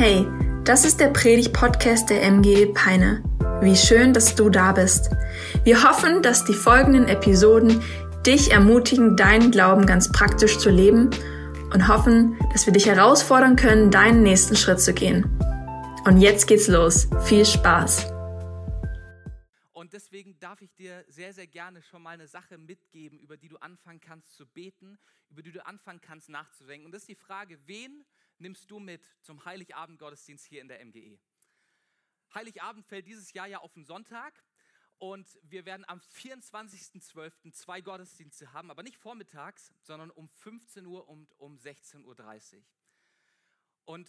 Hey, das ist der Predig-Podcast der MG Peine. Wie schön, dass du da bist. Wir hoffen, dass die folgenden Episoden dich ermutigen, deinen Glauben ganz praktisch zu leben und hoffen, dass wir dich herausfordern können, deinen nächsten Schritt zu gehen. Und jetzt geht's los. Viel Spaß. Und deswegen darf ich dir sehr, sehr gerne schon mal eine Sache mitgeben, über die du anfangen kannst zu beten, über die du anfangen kannst nachzudenken. Und das ist die Frage, wen nimmst du mit zum Heiligabend-Gottesdienst hier in der MGE? Heiligabend fällt dieses Jahr ja auf den Sonntag und wir werden am 24.12. zwei Gottesdienste haben, aber nicht vormittags, sondern um 15 Uhr und um 16.30 Uhr. Und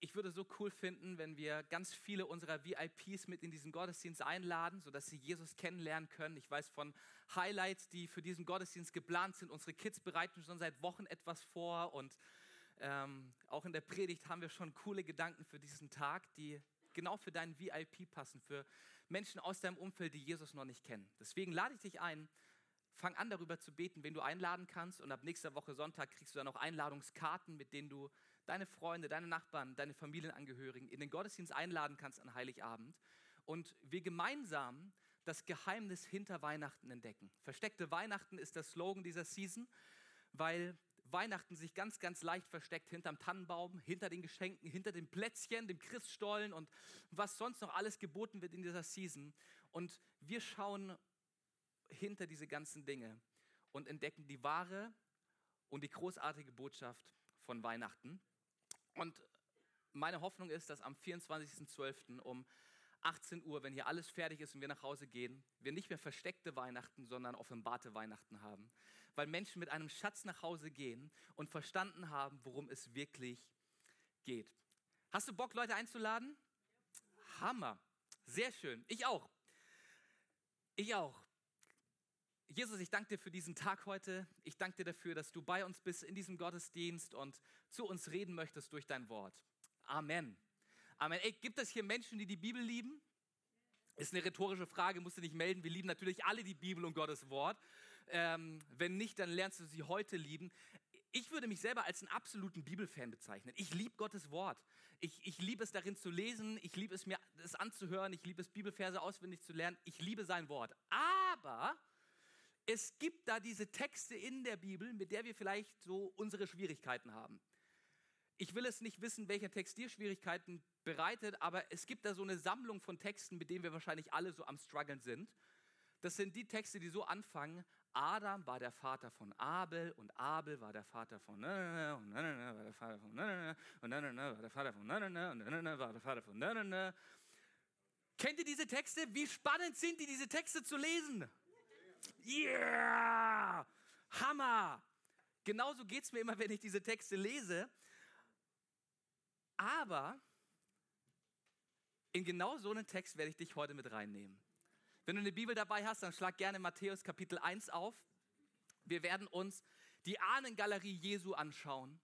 ich würde so cool finden, wenn wir ganz viele unserer VIPs mit in diesen Gottesdienst einladen, sodass sie Jesus kennenlernen können. Ich weiß von Highlights, die für diesen Gottesdienst geplant sind. Unsere Kids bereiten schon seit Wochen etwas vor und ähm, auch in der Predigt haben wir schon coole Gedanken für diesen Tag, die genau für deinen VIP passen, für Menschen aus deinem Umfeld, die Jesus noch nicht kennen. Deswegen lade ich dich ein, fang an darüber zu beten, wen du einladen kannst und ab nächster Woche Sonntag kriegst du dann auch Einladungskarten, mit denen du deine Freunde, deine Nachbarn, deine Familienangehörigen in den Gottesdienst einladen kannst an Heiligabend und wir gemeinsam das Geheimnis hinter Weihnachten entdecken. Versteckte Weihnachten ist der Slogan dieser Season, weil Weihnachten sich ganz, ganz leicht versteckt hinterm Tannenbaum, hinter den Geschenken, hinter den Plätzchen, dem Christstollen und was sonst noch alles geboten wird in dieser Season. Und wir schauen hinter diese ganzen Dinge und entdecken die wahre und die großartige Botschaft von Weihnachten. Und meine Hoffnung ist, dass am 24.12. um 18 Uhr, wenn hier alles fertig ist und wir nach Hause gehen, wir nicht mehr versteckte Weihnachten, sondern offenbarte Weihnachten haben weil Menschen mit einem Schatz nach Hause gehen und verstanden haben, worum es wirklich geht. Hast du Bock, Leute einzuladen? Hammer. Sehr schön. Ich auch. Ich auch. Jesus, ich danke dir für diesen Tag heute. Ich danke dir dafür, dass du bei uns bist in diesem Gottesdienst und zu uns reden möchtest durch dein Wort. Amen. Amen. Ey, gibt es hier Menschen, die die Bibel lieben? Ist eine rhetorische Frage, musst du nicht melden. Wir lieben natürlich alle die Bibel und Gottes Wort. Ähm, wenn nicht, dann lernst du sie heute lieben. Ich würde mich selber als einen absoluten Bibelfan bezeichnen. Ich liebe Gottes Wort. Ich, ich liebe es darin zu lesen. Ich liebe es mir das anzuhören. Ich liebe es Bibelverse auswendig zu lernen. Ich liebe sein Wort. Aber es gibt da diese Texte in der Bibel, mit der wir vielleicht so unsere Schwierigkeiten haben. Ich will es nicht wissen, welcher Text bereitet, aber es gibt da so eine Sammlung von Texten, mit denen wir wahrscheinlich alle so am struggeln sind. Das sind die Texte, die so anfangen, Adam war der Vater von Abel und Abel war der Vater von und war der Vater von und war der Vater von und war der Vater von Kennt ihr diese Texte? Wie spannend sind die, diese Texte zu lesen? Yeah! Hammer! Genauso geht es mir immer, wenn ich diese Texte lese. Aber in genau so einen Text werde ich dich heute mit reinnehmen. Wenn du eine Bibel dabei hast, dann schlag gerne Matthäus Kapitel 1 auf. Wir werden uns die Ahnengalerie Jesu anschauen.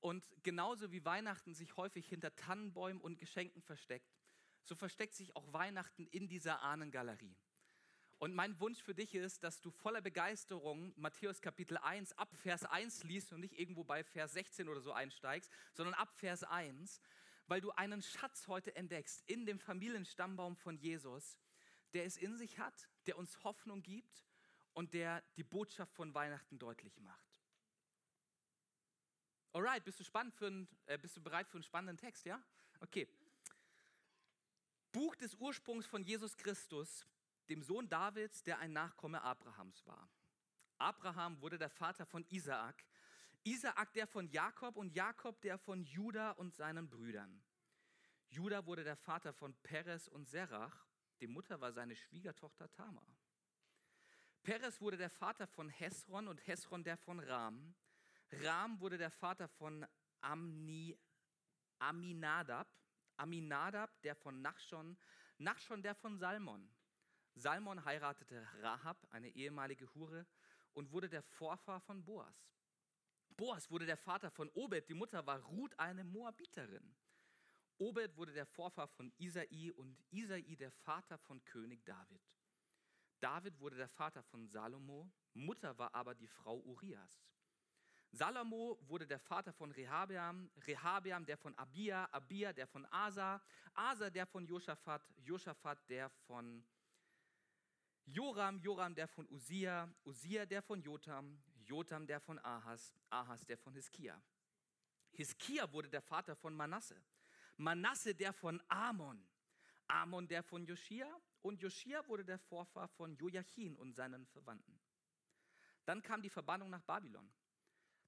Und genauso wie Weihnachten sich häufig hinter Tannenbäumen und Geschenken versteckt, so versteckt sich auch Weihnachten in dieser Ahnengalerie. Und mein Wunsch für dich ist, dass du voller Begeisterung Matthäus Kapitel 1 ab Vers 1 liest und nicht irgendwo bei Vers 16 oder so einsteigst, sondern ab Vers 1, weil du einen Schatz heute entdeckst in dem Familienstammbaum von Jesus, der es in sich hat, der uns Hoffnung gibt und der die Botschaft von Weihnachten deutlich macht. Alright, bist du, spannend für ein, äh, bist du bereit für einen spannenden Text, ja? Okay. Buch des Ursprungs von Jesus Christus, dem Sohn Davids, der ein Nachkomme Abrahams war. Abraham wurde der Vater von Isaak, Isaak der von Jakob und Jakob der von Judah und seinen Brüdern. Judah wurde der Vater von Perez und Serach die Mutter war seine Schwiegertochter Tamar. Perez wurde der Vater von Hesron und Hesron der von Ram. Ram wurde der Vater von Amni, Aminadab. Aminadab der von Nachschon. Nachschon der von Salmon. Salmon heiratete Rahab, eine ehemalige Hure, und wurde der Vorfahr von Boas. Boas wurde der Vater von Obed, die Mutter war Ruth, eine Moabiterin. Obed wurde der Vorfahr von Isai und Isai der Vater von König David. David wurde der Vater von Salomo, Mutter war aber die Frau Urias. Salomo wurde der Vater von Rehabeam, Rehabeam der von Abia, Abia der von Asa, Asa der von Josaphat, Josaphat der von Joram, Joram der von Usia, Usia der von Jotam, Jotam der von Ahas, Ahas der von Hiskia. Hiskia wurde der Vater von Manasse, Manasse der von Amon, Amon der von Joschia und Joschia wurde der Vorfahr von Joachim und seinen Verwandten. Dann kam die Verbannung nach Babylon.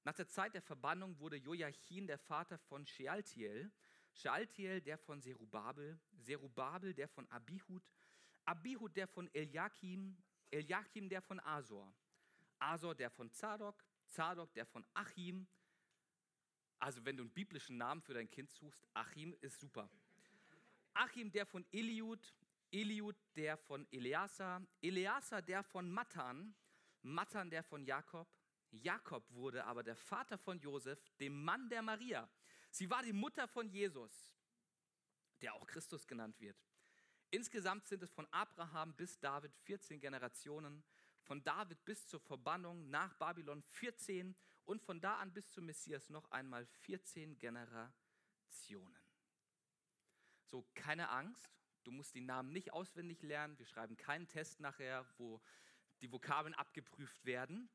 Nach der Zeit der Verbannung wurde Joachim der Vater von Shealtiel, Shealtiel der von Zerubabel, Zerubabel der von Abihud, Abihud der von Eliakim, Eliakim der von Asor, Asor der von Zadok, Zadok der von Achim. Also wenn du einen biblischen Namen für dein Kind suchst, Achim ist super. Achim der von Eliud, Eliud der von Eleazar, Eleazar der von Matan, Matan der von Jakob, Jakob wurde aber der Vater von Josef, dem Mann der Maria. Sie war die Mutter von Jesus, der auch Christus genannt wird. Insgesamt sind es von Abraham bis David 14 Generationen, von David bis zur Verbannung nach Babylon 14 und von da an bis zum Messias noch einmal 14 Generationen. So, keine Angst, du musst die Namen nicht auswendig lernen. Wir schreiben keinen Test nachher, wo die Vokabeln abgeprüft werden.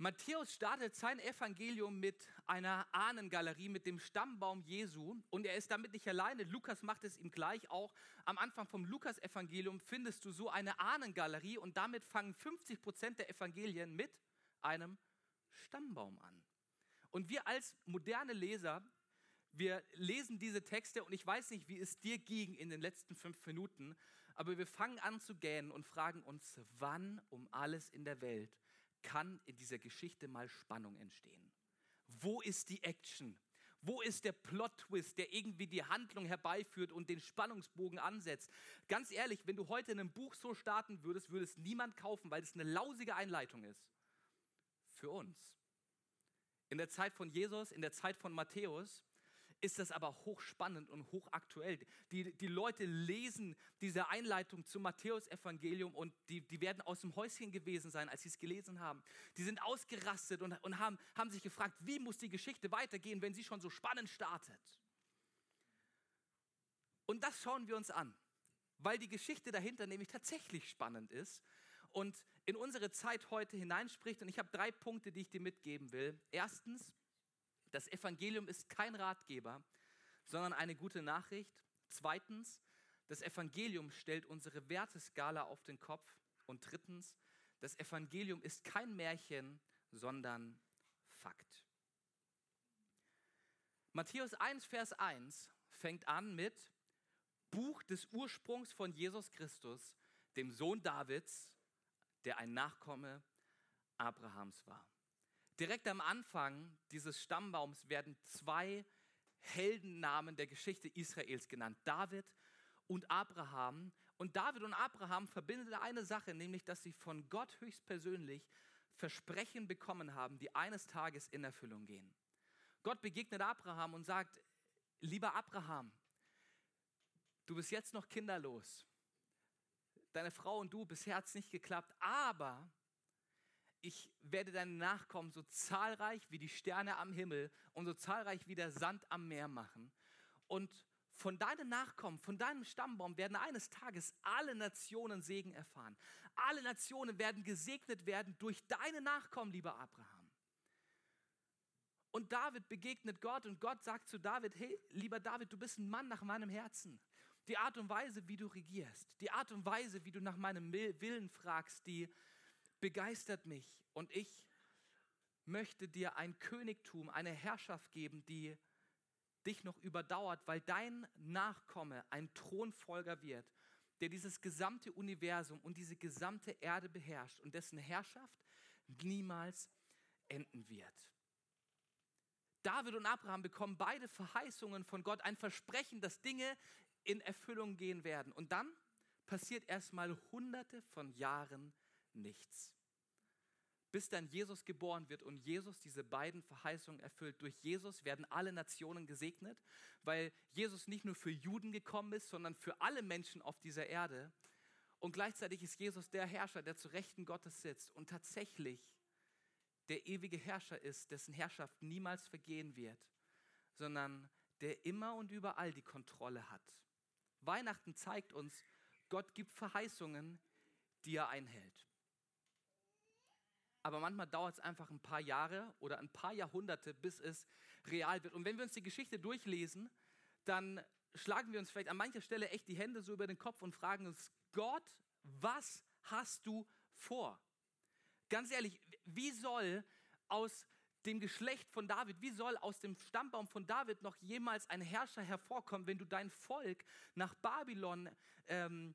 Matthäus startet sein Evangelium mit einer Ahnengalerie, mit dem Stammbaum Jesu. Und er ist damit nicht alleine. Lukas macht es ihm gleich auch. Am Anfang vom Lukas-Evangelium findest du so eine Ahnengalerie und damit fangen 50 Prozent der Evangelien mit einem Stammbaum an. Und wir als moderne Leser, wir lesen diese Texte und ich weiß nicht, wie es dir ging in den letzten fünf Minuten, aber wir fangen an zu gähnen und fragen uns, wann um alles in der Welt kann in dieser Geschichte mal Spannung entstehen. Wo ist die Action? Wo ist der Plot-Twist, der irgendwie die Handlung herbeiführt und den Spannungsbogen ansetzt? Ganz ehrlich, wenn du heute in einem Buch so starten würdest, würde es niemand kaufen, weil es eine lausige Einleitung ist. Für uns. In der Zeit von Jesus, in der Zeit von Matthäus, ist das aber hochspannend und hochaktuell. Die, die Leute lesen diese Einleitung zum Matthäusevangelium und die, die werden aus dem Häuschen gewesen sein, als sie es gelesen haben. Die sind ausgerastet und, und haben, haben sich gefragt, wie muss die Geschichte weitergehen, wenn sie schon so spannend startet. Und das schauen wir uns an, weil die Geschichte dahinter nämlich tatsächlich spannend ist und in unsere Zeit heute hineinspricht. Und ich habe drei Punkte, die ich dir mitgeben will. Erstens, das Evangelium ist kein Ratgeber, sondern eine gute Nachricht. Zweitens, das Evangelium stellt unsere Werteskala auf den Kopf. Und drittens, das Evangelium ist kein Märchen, sondern Fakt. Matthäus 1, Vers 1 fängt an mit Buch des Ursprungs von Jesus Christus, dem Sohn Davids, der ein Nachkomme Abrahams war. Direkt am Anfang dieses Stammbaums werden zwei Heldennamen der Geschichte Israels genannt, David und Abraham. Und David und Abraham verbindet eine Sache, nämlich dass sie von Gott höchstpersönlich Versprechen bekommen haben, die eines Tages in Erfüllung gehen. Gott begegnet Abraham und sagt, lieber Abraham, du bist jetzt noch kinderlos. Deine Frau und du, bisher hat es nicht geklappt, aber ich werde deine Nachkommen so zahlreich wie die Sterne am Himmel und so zahlreich wie der Sand am Meer machen. Und von deinen Nachkommen, von deinem Stammbaum werden eines Tages alle Nationen Segen erfahren. Alle Nationen werden gesegnet werden durch deine Nachkommen, lieber Abraham. Und David begegnet Gott und Gott sagt zu David, hey, lieber David, du bist ein Mann nach meinem Herzen. Die Art und Weise, wie du regierst, die Art und Weise, wie du nach meinem Willen fragst, die begeistert mich und ich möchte dir ein Königtum, eine Herrschaft geben, die dich noch überdauert, weil dein Nachkomme ein Thronfolger wird, der dieses gesamte Universum und diese gesamte Erde beherrscht und dessen Herrschaft niemals enden wird. David und Abraham bekommen beide Verheißungen von Gott, ein Versprechen, dass Dinge in Erfüllung gehen werden. Und dann passiert erstmal hunderte von Jahren nichts. Bis dann Jesus geboren wird und Jesus diese beiden Verheißungen erfüllt. Durch Jesus werden alle Nationen gesegnet, weil Jesus nicht nur für Juden gekommen ist, sondern für alle Menschen auf dieser Erde. Und gleichzeitig ist Jesus der Herrscher, der zu Rechten Gottes sitzt und tatsächlich der ewige Herrscher ist, dessen Herrschaft niemals vergehen wird, sondern der immer und überall die Kontrolle hat. Weihnachten zeigt uns, Gott gibt Verheißungen, die er einhält. Aber manchmal dauert es einfach ein paar Jahre oder ein paar Jahrhunderte, bis es real wird. Und wenn wir uns die Geschichte durchlesen, dann schlagen wir uns vielleicht an mancher Stelle echt die Hände so über den Kopf und fragen uns, Gott, was hast du vor? Ganz ehrlich, wie soll aus dem Geschlecht von David, wie soll aus dem Stammbaum von David noch jemals ein Herrscher hervorkommen, wenn du dein Volk nach Babylon ähm,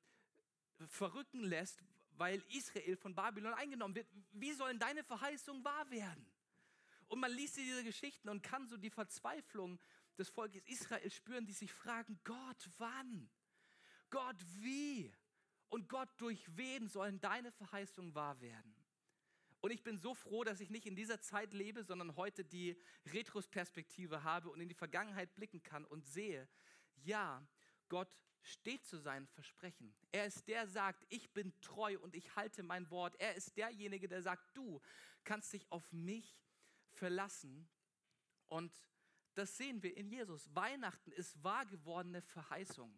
verrücken lässt, weil Israel von Babylon eingenommen wird? Wie sollen deine Verheißungen wahr werden? Und man liest diese Geschichten und kann so die Verzweiflung des Volkes Israel spüren, die sich fragen, Gott, wann? Gott, wie? Und Gott, durch wen sollen deine Verheißungen wahr werden? Und ich bin so froh, dass ich nicht in dieser Zeit lebe, sondern heute die Retrospektive habe und in die Vergangenheit blicken kann und sehe, ja, Gott steht zu seinen Versprechen. Er ist der, der sagt, ich bin treu und ich halte mein Wort. Er ist derjenige, der sagt, du kannst dich auf mich verlassen. Und das sehen wir in Jesus. Weihnachten ist wahr gewordene Verheißung.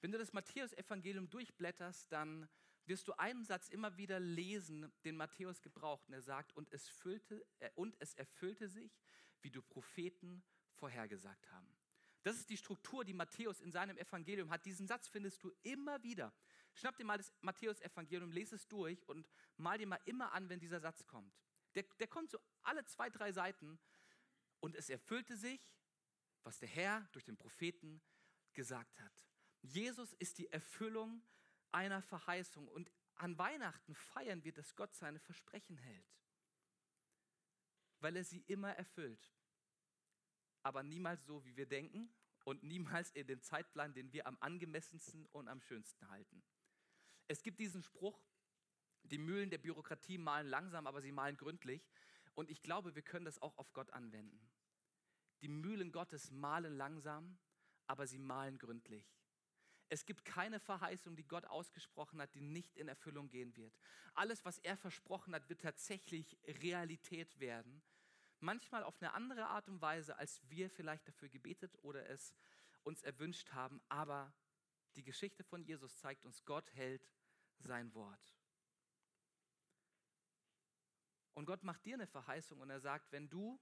Wenn du das Matthäus-Evangelium durchblätterst, dann wirst du einen Satz immer wieder lesen, den Matthäus gebraucht. Und er sagt, und es, füllte, äh, und es erfüllte sich, wie du Propheten vorhergesagt haben. Das ist die Struktur, die Matthäus in seinem Evangelium hat. Diesen Satz findest du immer wieder. Schnapp dir mal das Matthäus-Evangelium, lese es durch und mal dir mal immer an, wenn dieser Satz kommt. Der, der kommt so alle zwei, drei Seiten und es erfüllte sich, was der Herr durch den Propheten gesagt hat. Jesus ist die Erfüllung einer Verheißung. Und an Weihnachten feiern wir, dass Gott seine Versprechen hält, weil er sie immer erfüllt. Aber niemals so, wie wir denken und niemals in dem Zeitplan, den wir am angemessensten und am schönsten halten. Es gibt diesen Spruch, die Mühlen der Bürokratie malen langsam, aber sie malen gründlich. Und ich glaube, wir können das auch auf Gott anwenden. Die Mühlen Gottes malen langsam, aber sie malen gründlich. Es gibt keine Verheißung, die Gott ausgesprochen hat, die nicht in Erfüllung gehen wird. Alles, was er versprochen hat, wird tatsächlich Realität werden. Manchmal auf eine andere Art und Weise, als wir vielleicht dafür gebetet oder es uns erwünscht haben. Aber die Geschichte von Jesus zeigt uns, Gott hält sein Wort. Und Gott macht dir eine Verheißung und er sagt, wenn du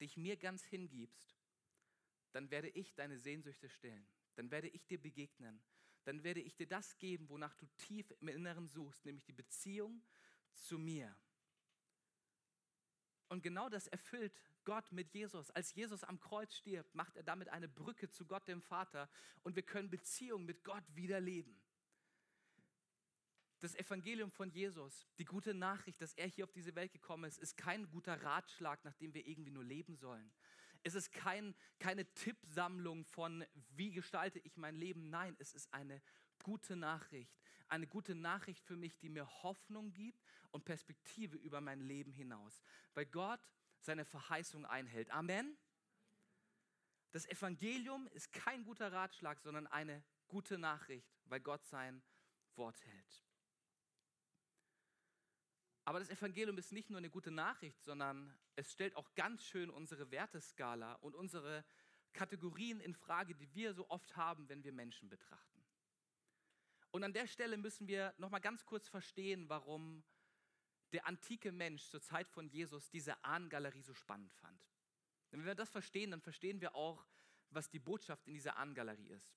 dich mir ganz hingibst, dann werde ich deine Sehnsüchte stillen dann werde ich dir begegnen. Dann werde ich dir das geben, wonach du tief im Inneren suchst, nämlich die Beziehung zu mir. Und genau das erfüllt Gott mit Jesus. Als Jesus am Kreuz stirbt, macht er damit eine Brücke zu Gott, dem Vater. Und wir können Beziehung mit Gott wieder leben. Das Evangelium von Jesus, die gute Nachricht, dass er hier auf diese Welt gekommen ist, ist kein guter Ratschlag, nach dem wir irgendwie nur leben sollen, es ist kein, keine Tippsammlung von, wie gestalte ich mein Leben. Nein, es ist eine gute Nachricht. Eine gute Nachricht für mich, die mir Hoffnung gibt und Perspektive über mein Leben hinaus. Weil Gott seine Verheißung einhält. Amen. Das Evangelium ist kein guter Ratschlag, sondern eine gute Nachricht, weil Gott sein Wort hält. Aber das Evangelium ist nicht nur eine gute Nachricht, sondern es stellt auch ganz schön unsere Werteskala und unsere Kategorien in Frage, die wir so oft haben, wenn wir Menschen betrachten. Und an der Stelle müssen wir noch mal ganz kurz verstehen, warum der antike Mensch zur Zeit von Jesus diese Ahnengalerie so spannend fand. Denn wenn wir das verstehen, dann verstehen wir auch, was die Botschaft in dieser Ahnengalerie ist.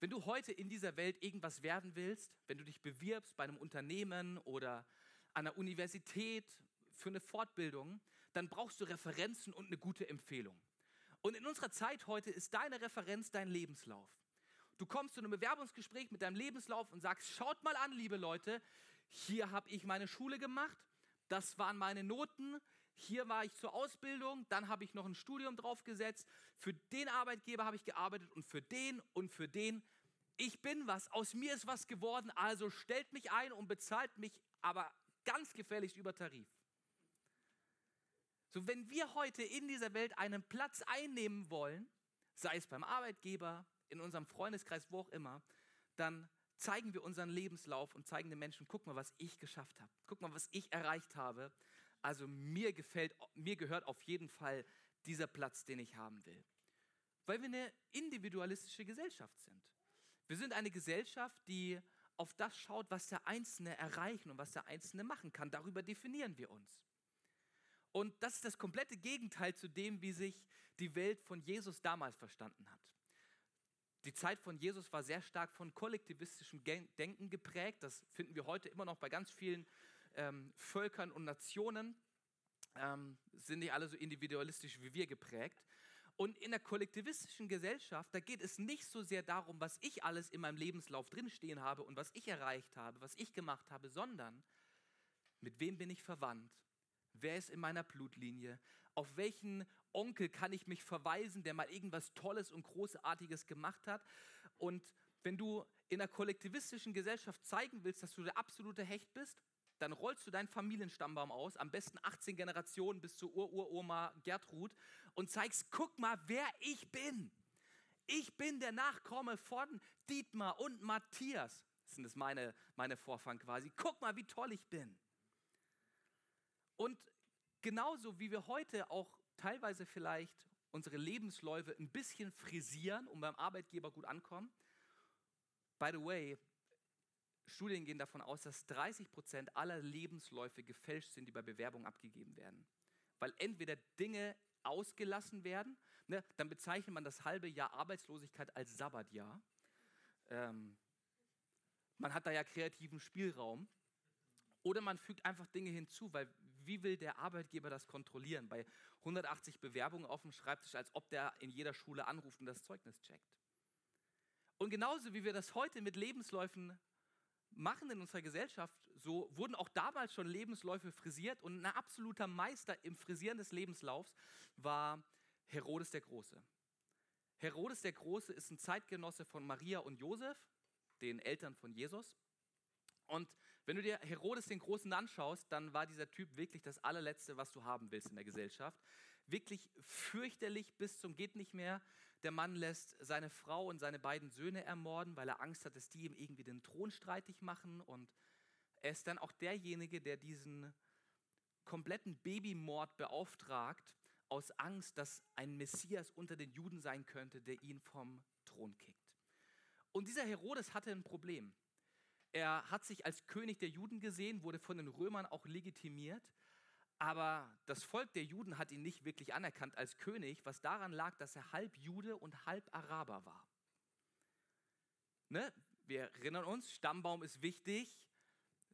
Wenn du heute in dieser Welt irgendwas werden willst, wenn du dich bewirbst bei einem Unternehmen oder der Universität für eine Fortbildung, dann brauchst du Referenzen und eine gute Empfehlung. Und in unserer Zeit heute ist deine Referenz dein Lebenslauf. Du kommst zu einem Bewerbungsgespräch mit deinem Lebenslauf und sagst, schaut mal an, liebe Leute, hier habe ich meine Schule gemacht, das waren meine Noten, hier war ich zur Ausbildung, dann habe ich noch ein Studium draufgesetzt, für den Arbeitgeber habe ich gearbeitet und für den und für den. Ich bin was, aus mir ist was geworden, also stellt mich ein und bezahlt mich aber ganz gefährlich über Tarif. So, wenn wir heute in dieser Welt einen Platz einnehmen wollen, sei es beim Arbeitgeber, in unserem Freundeskreis, wo auch immer, dann zeigen wir unseren Lebenslauf und zeigen den Menschen, guck mal, was ich geschafft habe. Guck mal, was ich erreicht habe. Also mir gefällt, mir gehört auf jeden Fall dieser Platz, den ich haben will. Weil wir eine individualistische Gesellschaft sind. Wir sind eine Gesellschaft, die auf das schaut, was der Einzelne erreichen und was der Einzelne machen kann. Darüber definieren wir uns. Und das ist das komplette Gegenteil zu dem, wie sich die Welt von Jesus damals verstanden hat. Die Zeit von Jesus war sehr stark von kollektivistischem Denken geprägt. Das finden wir heute immer noch bei ganz vielen ähm, Völkern und Nationen. Ähm, sind nicht alle so individualistisch wie wir geprägt. Und in der kollektivistischen Gesellschaft, da geht es nicht so sehr darum, was ich alles in meinem Lebenslauf drinstehen habe und was ich erreicht habe, was ich gemacht habe, sondern mit wem bin ich verwandt? Wer ist in meiner Blutlinie? Auf welchen Onkel kann ich mich verweisen, der mal irgendwas Tolles und Großartiges gemacht hat? Und wenn du in einer kollektivistischen Gesellschaft zeigen willst, dass du der absolute Hecht bist, dann rollst du deinen Familienstammbaum aus, am besten 18 Generationen bis zur Ururoma Gertrud und zeigst, guck mal, wer ich bin. Ich bin der Nachkomme von Dietmar und Matthias. Das sind das meine, meine Vorfahren quasi. Guck mal, wie toll ich bin. Und genauso wie wir heute auch teilweise vielleicht unsere Lebensläufe ein bisschen frisieren, um beim Arbeitgeber gut ankommen. By the way, Studien gehen davon aus, dass 30 Prozent aller Lebensläufe gefälscht sind, die bei Bewerbung abgegeben werden. Weil entweder Dinge ausgelassen werden, ne, dann bezeichnet man das halbe Jahr Arbeitslosigkeit als Sabbatjahr. Ähm, man hat da ja kreativen Spielraum. Oder man fügt einfach Dinge hinzu, weil wie will der Arbeitgeber das kontrollieren? Bei 180 Bewerbungen auf dem Schreibtisch, als ob der in jeder Schule anruft und das Zeugnis checkt. Und genauso wie wir das heute mit Lebensläufen machen in unserer Gesellschaft, so wurden auch damals schon Lebensläufe frisiert und ein absoluter Meister im Frisieren des Lebenslaufs war Herodes der Große. Herodes der Große ist ein Zeitgenosse von Maria und Josef, den Eltern von Jesus. Und wenn du dir Herodes den Großen anschaust, dann war dieser Typ wirklich das allerletzte, was du haben willst in der Gesellschaft. Wirklich fürchterlich bis zum geht nicht mehr. Der Mann lässt seine Frau und seine beiden Söhne ermorden, weil er Angst hat, dass die ihm irgendwie den Thron streitig machen. Und er ist dann auch derjenige, der diesen kompletten Babymord beauftragt, aus Angst, dass ein Messias unter den Juden sein könnte, der ihn vom Thron kickt. Und dieser Herodes hatte ein Problem. Er hat sich als König der Juden gesehen, wurde von den Römern auch legitimiert, aber das Volk der Juden hat ihn nicht wirklich anerkannt als König, was daran lag, dass er halb Jude und halb Araber war. Ne? Wir erinnern uns, Stammbaum ist wichtig.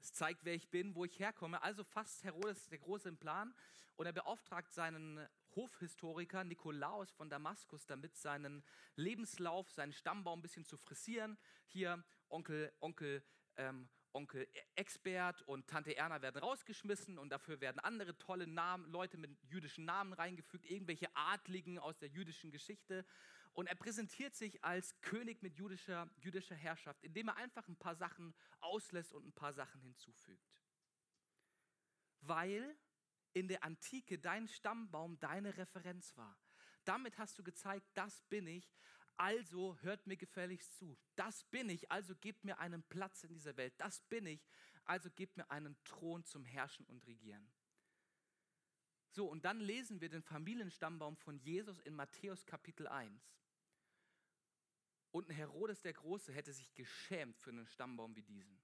Es zeigt, wer ich bin, wo ich herkomme. Also fasst Herodes der Große im Plan und er beauftragt seinen Hofhistoriker Nikolaus von Damaskus damit, seinen Lebenslauf, seinen Stammbaum ein bisschen zu frisieren. Hier Onkel, Onkel ähm, Onkel Expert und Tante Erna werden rausgeschmissen und dafür werden andere tolle Namen, Leute mit jüdischen Namen reingefügt, irgendwelche Adligen aus der jüdischen Geschichte. Und er präsentiert sich als König mit jüdischer, jüdischer Herrschaft, indem er einfach ein paar Sachen auslässt und ein paar Sachen hinzufügt. Weil in der Antike dein Stammbaum deine Referenz war. Damit hast du gezeigt, das bin ich, also hört mir gefälligst zu. Das bin ich, also gebt mir einen Platz in dieser Welt. Das bin ich, also gebt mir einen Thron zum Herrschen und Regieren. So, und dann lesen wir den Familienstammbaum von Jesus in Matthäus Kapitel 1. Und ein Herodes der Große hätte sich geschämt für einen Stammbaum wie diesen.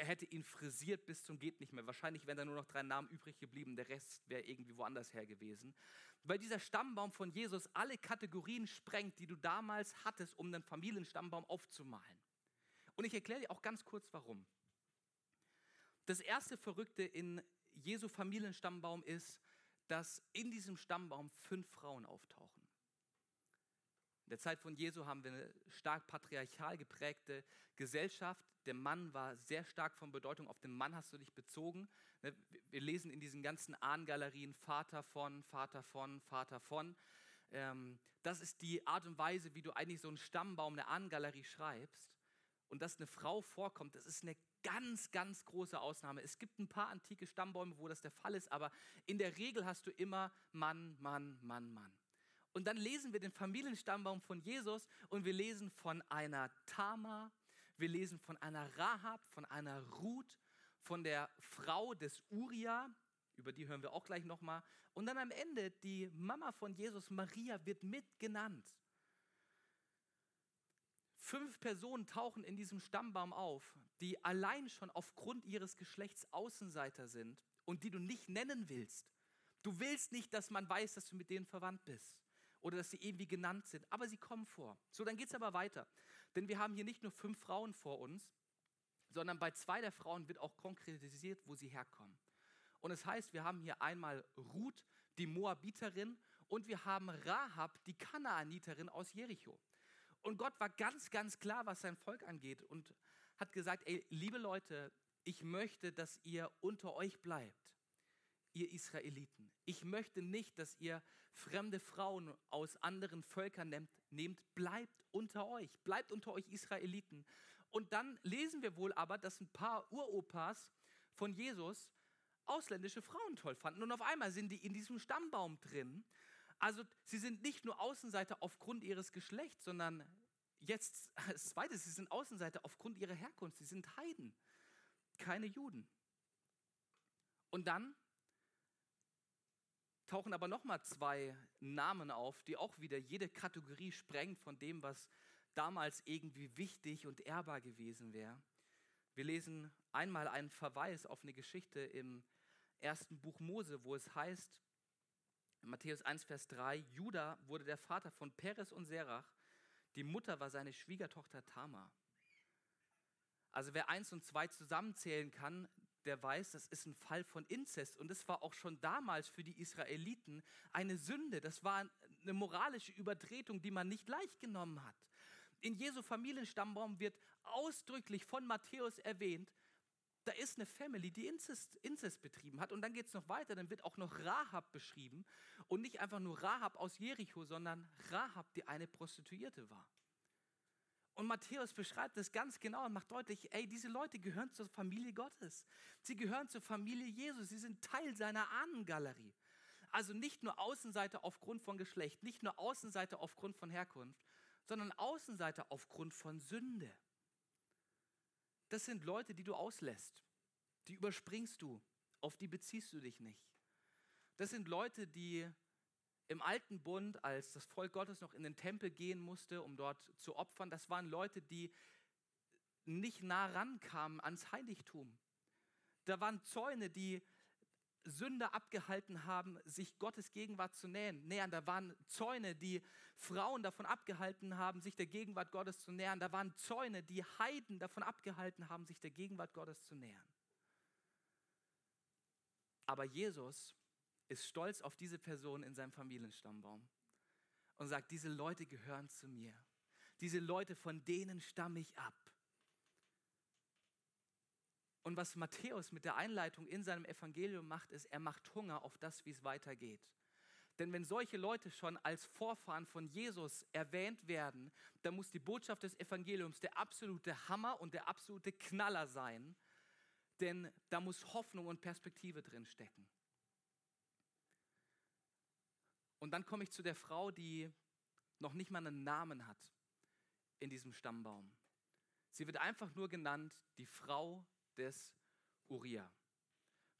Er hätte ihn frisiert bis zum geht nicht mehr. Wahrscheinlich wären da nur noch drei Namen übrig geblieben, der Rest wäre irgendwie woanders her gewesen. Weil dieser Stammbaum von Jesus alle Kategorien sprengt, die du damals hattest, um den Familienstammbaum aufzumalen. Und ich erkläre dir auch ganz kurz warum. Das erste Verrückte in Jesu Familienstammbaum ist, dass in diesem Stammbaum fünf Frauen auftauchen. In der Zeit von Jesu haben wir eine stark patriarchal geprägte Gesellschaft. Der Mann war sehr stark von Bedeutung. Auf den Mann hast du dich bezogen. Ne, wir lesen in diesen ganzen Ahngalerien Vater von, Vater von, Vater von. Ähm, das ist die Art und Weise, wie du eigentlich so einen Stammbaum, eine Ahnengalerie schreibst. Und dass eine Frau vorkommt, das ist eine ganz, ganz große Ausnahme. Es gibt ein paar antike Stammbäume, wo das der Fall ist, aber in der Regel hast du immer Mann, Mann, Mann, Mann. Und dann lesen wir den Familienstammbaum von Jesus und wir lesen von einer Tama, Wir lesen von einer Rahab, von einer Ruth, von der Frau des Uria, über die hören wir auch gleich nochmal. Und dann am Ende die Mama von Jesus, Maria, wird mitgenannt. Fünf Personen tauchen in diesem Stammbaum auf, die allein schon aufgrund ihres Geschlechts Außenseiter sind und die du nicht nennen willst. Du willst nicht, dass man weiß, dass du mit denen verwandt bist oder dass sie irgendwie genannt sind, aber sie kommen vor. So, dann geht es aber weiter. Denn wir haben hier nicht nur fünf Frauen vor uns, sondern bei zwei der Frauen wird auch konkretisiert, wo sie herkommen. Und es heißt, wir haben hier einmal Ruth, die Moabiterin, und wir haben Rahab, die Kanaaniterin aus Jericho. Und Gott war ganz, ganz klar, was sein Volk angeht und hat gesagt, ey, liebe Leute, ich möchte, dass ihr unter euch bleibt, ihr Israeliten. Ich möchte nicht, dass ihr fremde Frauen aus anderen Völkern nehmt, nehmt, bleibt unter euch, bleibt unter euch Israeliten. Und dann lesen wir wohl aber, dass ein paar Uropas von Jesus ausländische Frauen toll fanden. Und auf einmal sind die in diesem Stammbaum drin. Also sie sind nicht nur Außenseiter aufgrund ihres Geschlechts, sondern jetzt als zweites, sie sind Außenseiter aufgrund ihrer Herkunft. Sie sind Heiden, keine Juden. Und dann tauchen aber nochmal zwei Namen auf, die auch wieder jede Kategorie sprengen von dem, was damals irgendwie wichtig und ehrbar gewesen wäre. Wir lesen einmal einen Verweis auf eine Geschichte im ersten Buch Mose, wo es heißt, Matthäus 1, Vers 3, Judah wurde der Vater von Peres und Serach, die Mutter war seine Schwiegertochter Tamar. Also wer eins und zwei zusammenzählen kann, der weiß, das ist ein Fall von Inzest. Und das war auch schon damals für die Israeliten eine Sünde. Das war eine moralische Übertretung, die man nicht leicht genommen hat. In Jesu Familienstammbaum wird ausdrücklich von Matthäus erwähnt, da ist eine Family, die Inzest, Inzest betrieben hat. Und dann geht es noch weiter, dann wird auch noch Rahab beschrieben. Und nicht einfach nur Rahab aus Jericho, sondern Rahab, die eine Prostituierte war. Und Matthäus beschreibt das ganz genau und macht deutlich, ey, diese Leute gehören zur Familie Gottes. Sie gehören zur Familie Jesus. Sie sind Teil seiner Ahnengalerie. Also nicht nur Außenseiter aufgrund von Geschlecht, nicht nur Außenseiter aufgrund von Herkunft, sondern Außenseiter aufgrund von Sünde. Das sind Leute, die du auslässt. Die überspringst du. Auf die beziehst du dich nicht. Das sind Leute, die im alten Bund, als das Volk Gottes noch in den Tempel gehen musste, um dort zu opfern, das waren Leute, die nicht nah rankamen ans Heiligtum. Da waren Zäune, die Sünder abgehalten haben, sich Gottes Gegenwart zu nähern. nähern. Da waren Zäune, die Frauen davon abgehalten haben, sich der Gegenwart Gottes zu nähern. Da waren Zäune, die Heiden davon abgehalten haben, sich der Gegenwart Gottes zu nähern. Aber Jesus ist stolz auf diese Person in seinem Familienstammbaum und sagt, diese Leute gehören zu mir. Diese Leute, von denen stamme ich ab. Und was Matthäus mit der Einleitung in seinem Evangelium macht, ist, er macht Hunger auf das, wie es weitergeht. Denn wenn solche Leute schon als Vorfahren von Jesus erwähnt werden, dann muss die Botschaft des Evangeliums der absolute Hammer und der absolute Knaller sein, denn da muss Hoffnung und Perspektive drin stecken. Und dann komme ich zu der Frau, die noch nicht mal einen Namen hat in diesem Stammbaum. Sie wird einfach nur genannt die Frau des Uriah.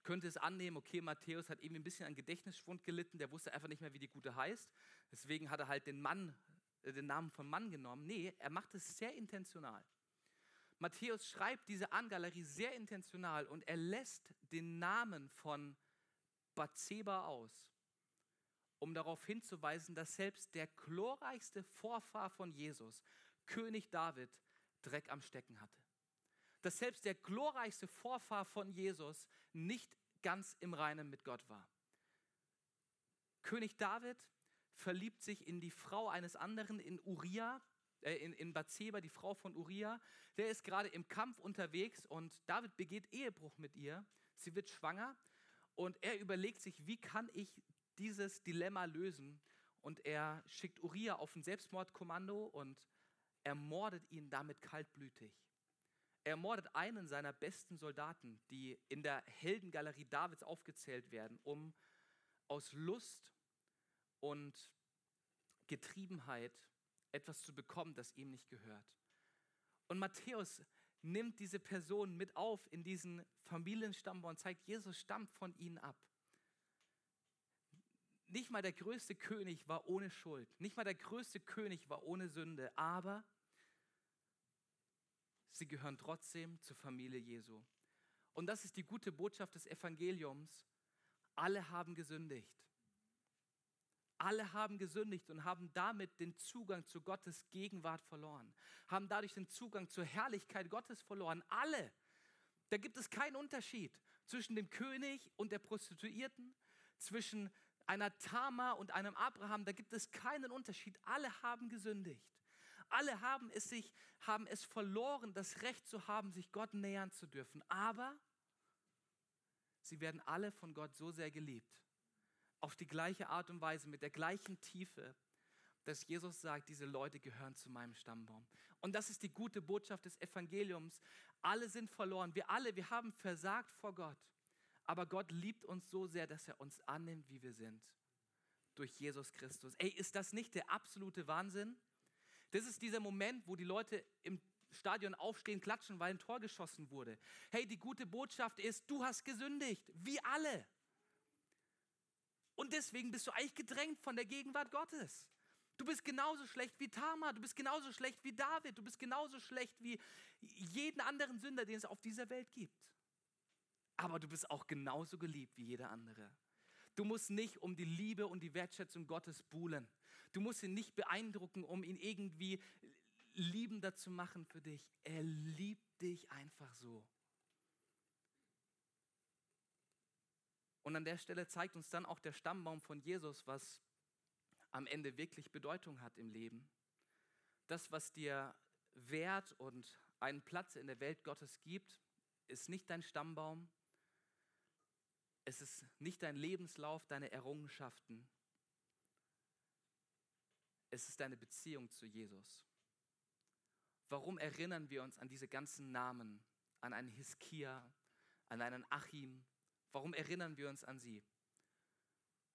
Könnte es annehmen, okay, Matthäus hat irgendwie ein bisschen an Gedächtnisschwund gelitten, der wusste einfach nicht mehr, wie die Gute heißt. Deswegen hat er halt den Mann, äh, den Namen von Mann genommen. Nee, er macht es sehr intentional. Matthäus schreibt diese Angalerie sehr intentional und er lässt den Namen von Bathseba aus um darauf hinzuweisen, dass selbst der glorreichste Vorfahr von Jesus, König David, Dreck am Stecken hatte. Dass selbst der glorreichste Vorfahr von Jesus nicht ganz im Reinen mit Gott war. König David verliebt sich in die Frau eines anderen, in Uriah, äh, in, in Bathseba, die Frau von Uriah. Der ist gerade im Kampf unterwegs und David begeht Ehebruch mit ihr. Sie wird schwanger und er überlegt sich, wie kann ich dieses Dilemma lösen und er schickt Uriah auf ein Selbstmordkommando und ermordet ihn damit kaltblütig. Er ermordet einen seiner besten Soldaten, die in der Heldengalerie Davids aufgezählt werden, um aus Lust und Getriebenheit etwas zu bekommen, das ihm nicht gehört. Und Matthäus nimmt diese Person mit auf in diesen Familienstammbaum und zeigt, Jesus stammt von ihnen ab. Nicht mal der größte König war ohne Schuld, nicht mal der größte König war ohne Sünde, aber sie gehören trotzdem zur Familie Jesu. Und das ist die gute Botschaft des Evangeliums. Alle haben gesündigt. Alle haben gesündigt und haben damit den Zugang zu Gottes Gegenwart verloren, haben dadurch den Zugang zur Herrlichkeit Gottes verloren. Alle. Da gibt es keinen Unterschied zwischen dem König und der Prostituierten, zwischen einer Tama und einem Abraham. Da gibt es keinen Unterschied. Alle haben gesündigt. Alle haben es sich, haben es verloren, das Recht zu haben, sich Gott nähern zu dürfen. Aber sie werden alle von Gott so sehr geliebt, auf die gleiche Art und Weise, mit der gleichen Tiefe, dass Jesus sagt, diese Leute gehören zu meinem Stammbaum. Und das ist die gute Botschaft des Evangeliums. Alle sind verloren. Wir alle, wir haben versagt vor Gott. Aber Gott liebt uns so sehr, dass er uns annimmt, wie wir sind. Durch Jesus Christus. Ey, ist das nicht der absolute Wahnsinn? Das ist dieser Moment, wo die Leute im Stadion aufstehen, klatschen, weil ein Tor geschossen wurde. Hey, die gute Botschaft ist, du hast gesündigt, wie alle. Und deswegen bist du eigentlich gedrängt von der Gegenwart Gottes. Du bist genauso schlecht wie Tamar, du bist genauso schlecht wie David, du bist genauso schlecht wie jeden anderen Sünder, den es auf dieser Welt gibt. Aber du bist auch genauso geliebt wie jeder andere. Du musst nicht um die Liebe und die Wertschätzung Gottes buhlen. Du musst ihn nicht beeindrucken, um ihn irgendwie liebender zu machen für dich. Er liebt dich einfach so. Und an der Stelle zeigt uns dann auch der Stammbaum von Jesus, was am Ende wirklich Bedeutung hat im Leben. Das, was dir Wert und einen Platz in der Welt Gottes gibt, ist nicht dein Stammbaum. Es ist nicht dein Lebenslauf, deine Errungenschaften. Es ist deine Beziehung zu Jesus. Warum erinnern wir uns an diese ganzen Namen, an einen Hiskia, an einen Achim, Warum erinnern wir uns an sie?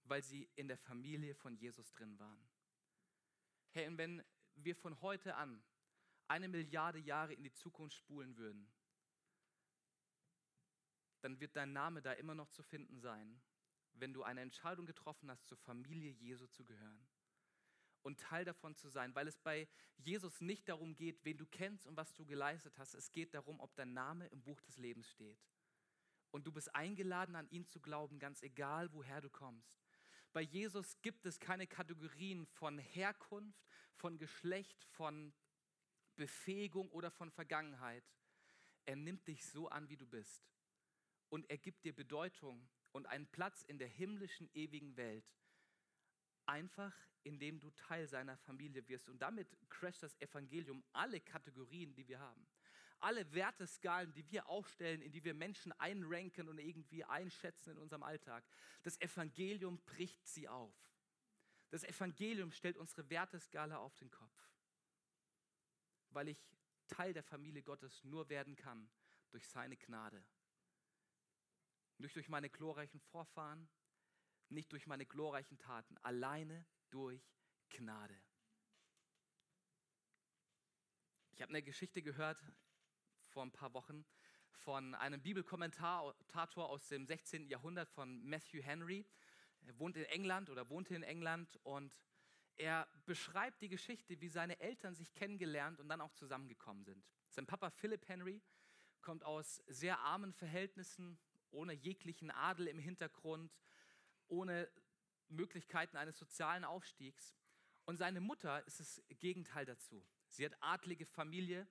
Weil sie in der Familie von Jesus drin waren. Hey, und wenn wir von heute an eine Milliarde Jahre in die Zukunft spulen würden, dann wird dein Name da immer noch zu finden sein, wenn du eine Entscheidung getroffen hast, zur Familie Jesu zu gehören und Teil davon zu sein, weil es bei Jesus nicht darum geht, wen du kennst und was du geleistet hast. Es geht darum, ob dein Name im Buch des Lebens steht. Und du bist eingeladen, an ihn zu glauben, ganz egal, woher du kommst. Bei Jesus gibt es keine Kategorien von Herkunft, von Geschlecht, von Befähigung oder von Vergangenheit. Er nimmt dich so an, wie du bist. Und er gibt dir Bedeutung und einen Platz in der himmlischen, ewigen Welt. Einfach indem du Teil seiner Familie wirst. Und damit crasht das Evangelium alle Kategorien, die wir haben alle Werteskalen, die wir aufstellen, in die wir Menschen einranken und irgendwie einschätzen in unserem Alltag, das Evangelium bricht sie auf. Das Evangelium stellt unsere Werteskala auf den Kopf, weil ich Teil der Familie Gottes nur werden kann durch seine Gnade. Nicht durch meine glorreichen Vorfahren, nicht durch meine glorreichen Taten, alleine durch Gnade. Ich habe eine Geschichte gehört vor ein paar Wochen von einem Bibelkommentator aus dem 16. Jahrhundert von Matthew Henry. Er wohnt in England oder wohnte in England und er beschreibt die Geschichte, wie seine Eltern sich kennengelernt und dann auch zusammengekommen sind. Sein Papa Philip Henry kommt aus sehr armen Verhältnissen, ohne jeglichen Adel im Hintergrund, ohne Möglichkeiten eines sozialen Aufstiegs. Und seine Mutter ist das Gegenteil dazu. Sie hat adlige Familie,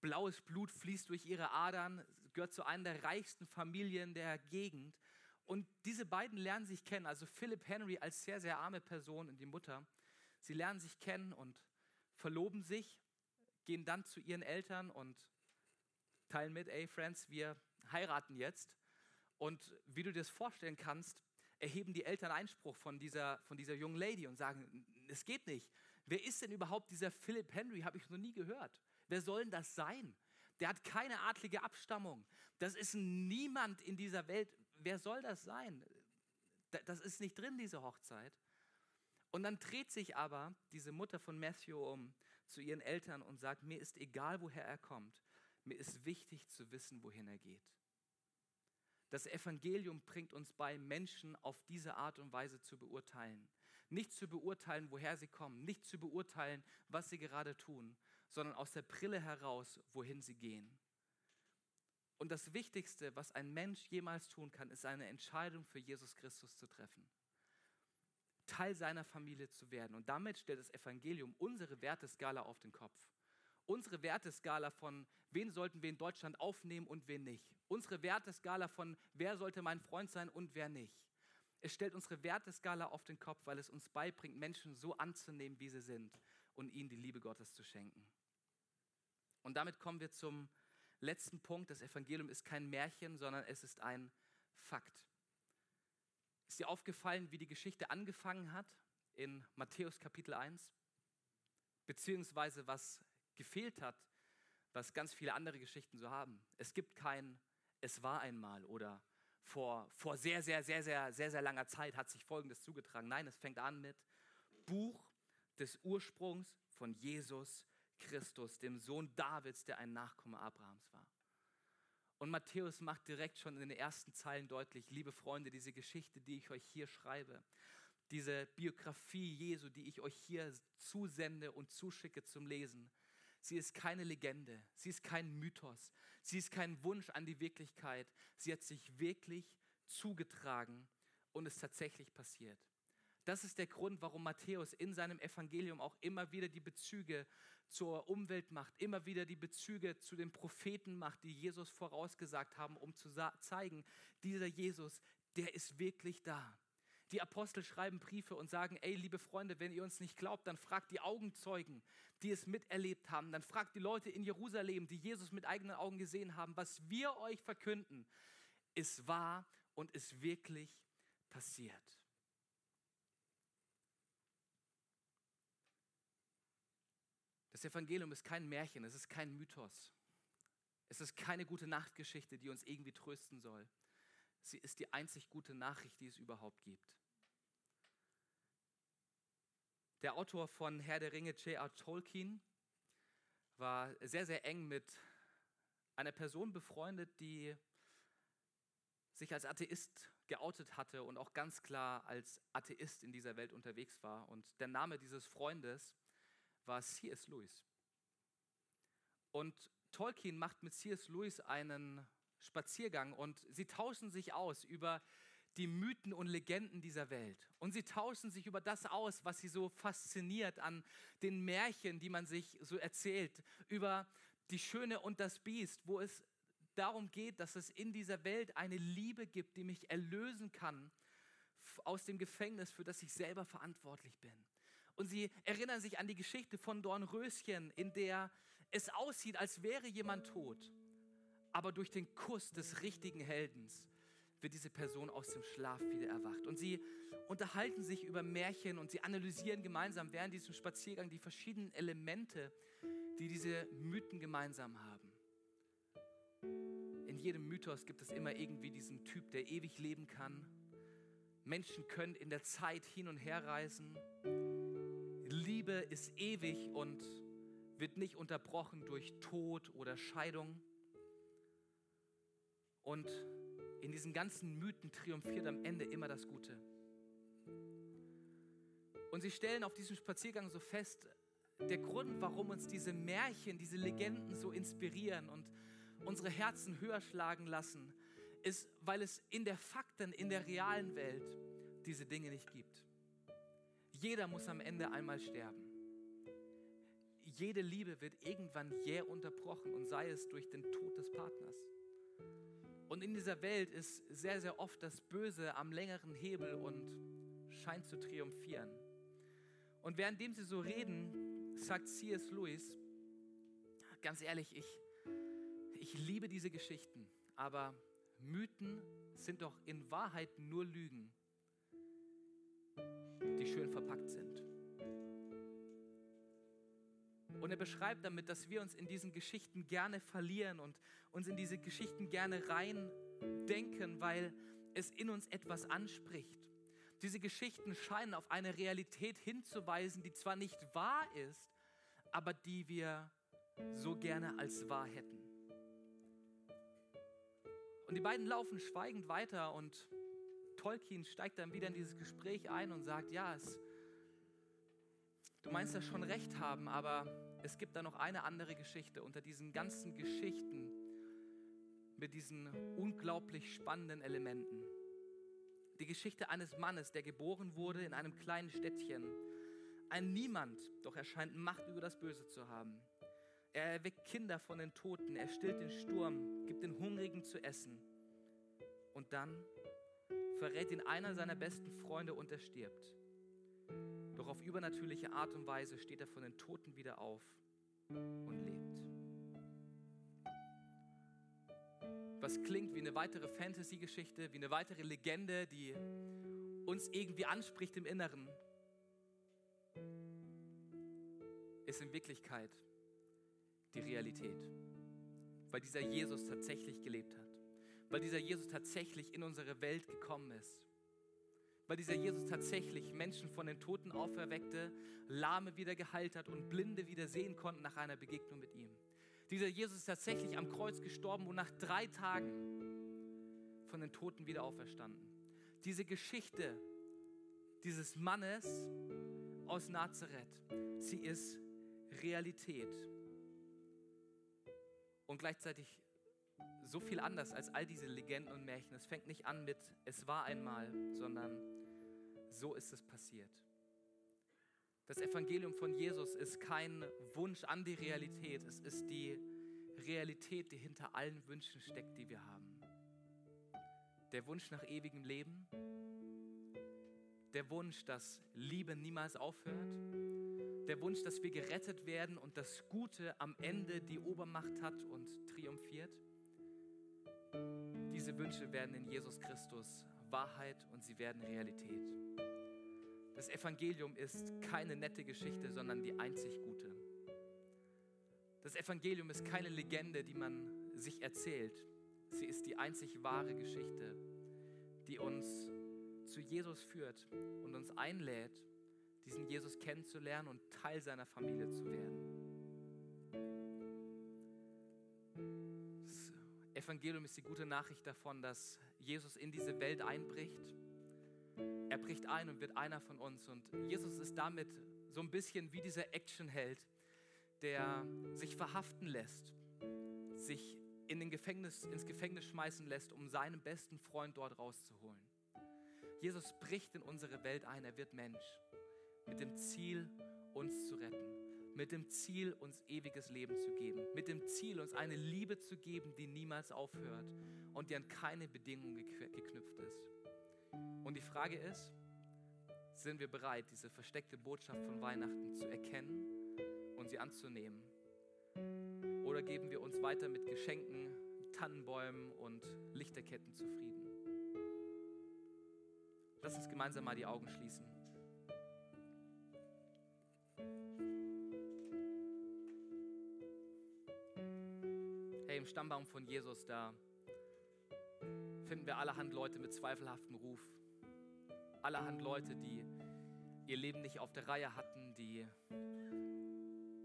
blaues Blut fließt durch ihre Adern, gehört zu einer der reichsten Familien der Gegend. Und diese beiden lernen sich kennen, also Philip Henry als sehr, sehr arme Person und die Mutter. Sie lernen sich kennen und verloben sich, gehen dann zu ihren Eltern und teilen mit, ey Friends, wir heiraten jetzt. Und wie du dir das vorstellen kannst, erheben die Eltern Einspruch von dieser, von dieser jungen Lady und sagen, es geht nicht. Wer ist denn überhaupt dieser Philip Henry? Habe ich noch nie gehört. Wer soll denn das sein? Der hat keine adlige Abstammung. Das ist niemand in dieser Welt. Wer soll das sein? Das ist nicht drin, diese Hochzeit. Und dann dreht sich aber diese Mutter von Matthew um zu ihren Eltern und sagt, mir ist egal, woher er kommt, mir ist wichtig zu wissen, wohin er geht. Das Evangelium bringt uns bei, Menschen auf diese Art und Weise zu beurteilen. Nicht zu beurteilen, woher sie kommen, nicht zu beurteilen, was sie gerade tun, sondern aus der Brille heraus, wohin sie gehen. Und das Wichtigste, was ein Mensch jemals tun kann, ist eine Entscheidung für Jesus Christus zu treffen. Teil seiner Familie zu werden. Und damit stellt das Evangelium unsere Werteskala auf den Kopf. Unsere Werteskala von, wen sollten wir in Deutschland aufnehmen und wen nicht. Unsere Werteskala von, wer sollte mein Freund sein und wer nicht. Es stellt unsere Werteskala auf den Kopf, weil es uns beibringt, Menschen so anzunehmen, wie sie sind und ihnen die Liebe Gottes zu schenken. Und damit kommen wir zum letzten Punkt. Das Evangelium ist kein Märchen, sondern es ist ein Fakt. Ist dir aufgefallen, wie die Geschichte angefangen hat in Matthäus Kapitel 1? Beziehungsweise was gefehlt hat, was ganz viele andere Geschichten so haben. Es gibt kein Es war einmal oder vor, vor sehr, sehr, sehr, sehr, sehr, sehr langer Zeit hat sich Folgendes zugetragen. Nein, es fängt an mit Buch des Ursprungs von Jesus Christus, dem Sohn Davids, der ein Nachkomme Abrahams war. Und Matthäus macht direkt schon in den ersten Zeilen deutlich, liebe Freunde, diese Geschichte, die ich euch hier schreibe, diese Biografie Jesu, die ich euch hier zusende und zuschicke zum Lesen, sie ist keine Legende, sie ist kein Mythos, sie ist kein Wunsch an die Wirklichkeit, sie hat sich wirklich zugetragen und ist tatsächlich passiert. Das ist der Grund, warum Matthäus in seinem Evangelium auch immer wieder die Bezüge zur Umwelt macht, immer wieder die Bezüge zu den Propheten macht, die Jesus vorausgesagt haben, um zu zeigen, dieser Jesus, der ist wirklich da. Die Apostel schreiben Briefe und sagen, ey, liebe Freunde, wenn ihr uns nicht glaubt, dann fragt die Augenzeugen, die es miterlebt haben, dann fragt die Leute in Jerusalem, die Jesus mit eigenen Augen gesehen haben, was wir euch verkünden, ist wahr und ist wirklich passiert. Das Evangelium ist kein Märchen, es ist kein Mythos. Es ist keine gute Nachtgeschichte, die uns irgendwie trösten soll. Sie ist die einzig gute Nachricht, die es überhaupt gibt. Der Autor von Herr der Ringe, J.R. Tolkien, war sehr, sehr eng mit einer Person befreundet, die sich als Atheist geoutet hatte und auch ganz klar als Atheist in dieser Welt unterwegs war. Und der Name dieses Freundes war C.S. Lewis. Und Tolkien macht mit C.S. Lewis einen Spaziergang und sie tauschen sich aus über die Mythen und Legenden dieser Welt. Und sie tauschen sich über das aus, was sie so fasziniert an den Märchen, die man sich so erzählt, über die Schöne und das Biest, wo es darum geht, dass es in dieser Welt eine Liebe gibt, die mich erlösen kann aus dem Gefängnis, für das ich selber verantwortlich bin. Und sie erinnern sich an die Geschichte von Dornröschen, in der es aussieht, als wäre jemand tot. Aber durch den Kuss des richtigen Heldens wird diese Person aus dem Schlaf wieder erwacht. Und sie unterhalten sich über Märchen und sie analysieren gemeinsam während diesem Spaziergang die verschiedenen Elemente, die diese Mythen gemeinsam haben. In jedem Mythos gibt es immer irgendwie diesen Typ, der ewig leben kann. Menschen können in der Zeit hin und her reisen. Liebe ist ewig und wird nicht unterbrochen durch Tod oder Scheidung. Und in diesen ganzen Mythen triumphiert am Ende immer das Gute. Und sie stellen auf diesem Spaziergang so fest, der Grund, warum uns diese Märchen, diese Legenden so inspirieren und unsere Herzen höher schlagen lassen, ist, weil es in der Fakten, in der realen Welt diese Dinge nicht gibt. Jeder muss am Ende einmal sterben. Jede Liebe wird irgendwann jäh unterbrochen und sei es durch den Tod des Partners. Und in dieser Welt ist sehr, sehr oft das Böse am längeren Hebel und scheint zu triumphieren. Und währenddem sie so reden, sagt C.S. Lewis, ganz ehrlich, ich, ich liebe diese Geschichten, aber Mythen sind doch in Wahrheit nur Lügen die schön verpackt sind. Und er beschreibt damit, dass wir uns in diesen Geschichten gerne verlieren und uns in diese Geschichten gerne reindenken, weil es in uns etwas anspricht. Diese Geschichten scheinen auf eine Realität hinzuweisen, die zwar nicht wahr ist, aber die wir so gerne als wahr hätten. Und die beiden laufen schweigend weiter und Tolkien steigt dann wieder in dieses Gespräch ein und sagt, ja, es, du meinst ja schon recht haben, aber es gibt da noch eine andere Geschichte unter diesen ganzen Geschichten mit diesen unglaublich spannenden Elementen. Die Geschichte eines Mannes, der geboren wurde in einem kleinen Städtchen. Ein Niemand, doch er scheint Macht über das Böse zu haben. Er erweckt Kinder von den Toten, er stillt den Sturm, gibt den Hungrigen zu essen. Und dann verrät ihn einer seiner besten Freunde und er stirbt. Doch auf übernatürliche Art und Weise steht er von den Toten wieder auf und lebt. Was klingt wie eine weitere Fantasy-Geschichte, wie eine weitere Legende, die uns irgendwie anspricht im Inneren, ist in Wirklichkeit die Realität, weil dieser Jesus tatsächlich gelebt hat, weil dieser Jesus tatsächlich in unsere Welt gekommen ist, weil dieser Jesus tatsächlich Menschen von den Toten auferweckte, Lahme wieder geheilt hat und Blinde wieder sehen konnten nach einer Begegnung mit ihm. Dieser Jesus ist tatsächlich am Kreuz gestorben und nach drei Tagen von den Toten wieder auferstanden. Diese Geschichte dieses Mannes aus Nazareth, sie ist Realität und gleichzeitig so viel anders als all diese Legenden und Märchen. Es fängt nicht an mit es war einmal, sondern so ist es passiert. Das Evangelium von Jesus ist kein Wunsch an die Realität, es ist die Realität, die hinter allen Wünschen steckt, die wir haben. Der Wunsch nach ewigem Leben, der Wunsch, dass Liebe niemals aufhört, der Wunsch, dass wir gerettet werden und das Gute am Ende die Obermacht hat und triumphiert. Diese Wünsche werden in Jesus Christus Wahrheit und sie werden Realität. Das Evangelium ist keine nette Geschichte, sondern die einzig gute. Das Evangelium ist keine Legende, die man sich erzählt. Sie ist die einzig wahre Geschichte, die uns zu Jesus führt und uns einlädt, diesen Jesus kennenzulernen und Teil seiner Familie zu werden. Evangelium ist die gute Nachricht davon, dass Jesus in diese Welt einbricht. Er bricht ein und wird einer von uns. Und Jesus ist damit so ein bisschen wie dieser Actionheld, der sich verhaften lässt, sich in den Gefängnis, ins Gefängnis schmeißen lässt, um seinen besten Freund dort rauszuholen. Jesus bricht in unsere Welt ein, er wird Mensch mit dem Ziel, uns zu retten, mit dem Ziel, uns ewiges Leben zu geben, mit dem Ziel, uns eine Liebe zu geben, die niemals aufhört und die an keine Bedingungen geknüpft ist. Und die Frage ist, sind wir bereit, diese versteckte Botschaft von Weihnachten zu erkennen und sie anzunehmen? Oder geben wir uns weiter mit Geschenken, Tannenbäumen und Lichterketten zufrieden? Lass uns gemeinsam mal die Augen schließen. Im Stammbaum von Jesus, da finden wir allerhand Leute mit zweifelhaftem Ruf. Allerhand Leute, die ihr Leben nicht auf der Reihe hatten, die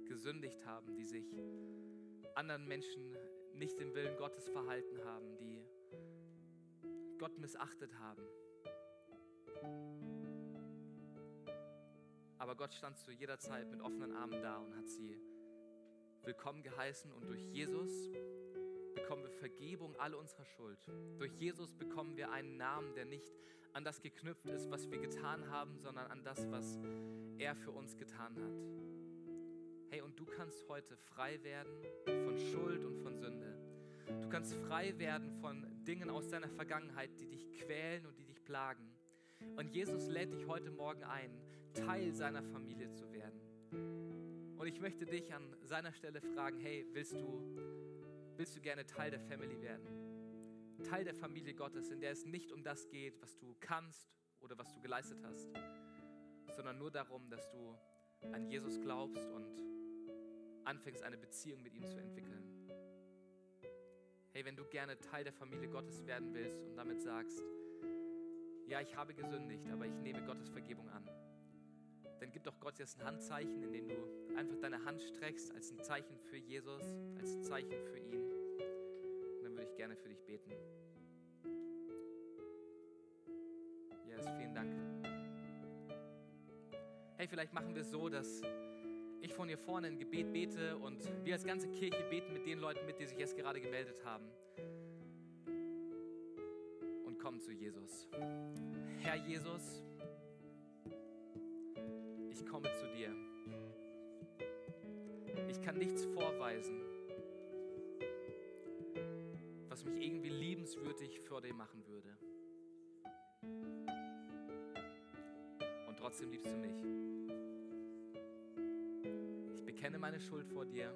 gesündigt haben, die sich anderen Menschen nicht dem Willen Gottes verhalten haben, die Gott missachtet haben. Aber Gott stand zu jeder Zeit mit offenen Armen da und hat sie willkommen geheißen und durch Jesus bekommen wir Vergebung all unserer Schuld. Durch Jesus bekommen wir einen Namen, der nicht an das geknüpft ist, was wir getan haben, sondern an das, was er für uns getan hat. Hey, und du kannst heute frei werden von Schuld und von Sünde. Du kannst frei werden von Dingen aus deiner Vergangenheit, die dich quälen und die dich plagen. Und Jesus lädt dich heute Morgen ein, Teil seiner Familie zu werden. Und ich möchte dich an seiner Stelle fragen, hey, willst du, willst du gerne Teil der Family werden? Teil der Familie Gottes, in der es nicht um das geht, was du kannst oder was du geleistet hast, sondern nur darum, dass du an Jesus glaubst und anfängst, eine Beziehung mit ihm zu entwickeln. Hey, wenn du gerne Teil der Familie Gottes werden willst und damit sagst, ja, ich habe gesündigt, aber ich nehme Gottes Vergebung an, dann gib doch Gott jetzt ein Handzeichen, indem du einfach deine Hand streckst als ein Zeichen für Jesus, als ein Zeichen für ihn. Und dann würde ich gerne für dich beten. Yes, vielen Dank. Hey, vielleicht machen wir es so, dass ich von hier vorne ein Gebet bete und wir als ganze Kirche beten mit den Leuten mit, die sich jetzt gerade gemeldet haben. Und kommen zu Jesus. Herr Jesus, ich komme zu dir. Ich kann nichts vorweisen, was mich irgendwie liebenswürdig vor dir machen würde. Und trotzdem liebst du mich. Ich bekenne meine Schuld vor dir.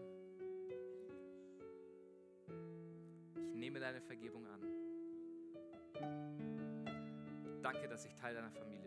Ich nehme deine Vergebung an. Danke, dass ich Teil deiner Familie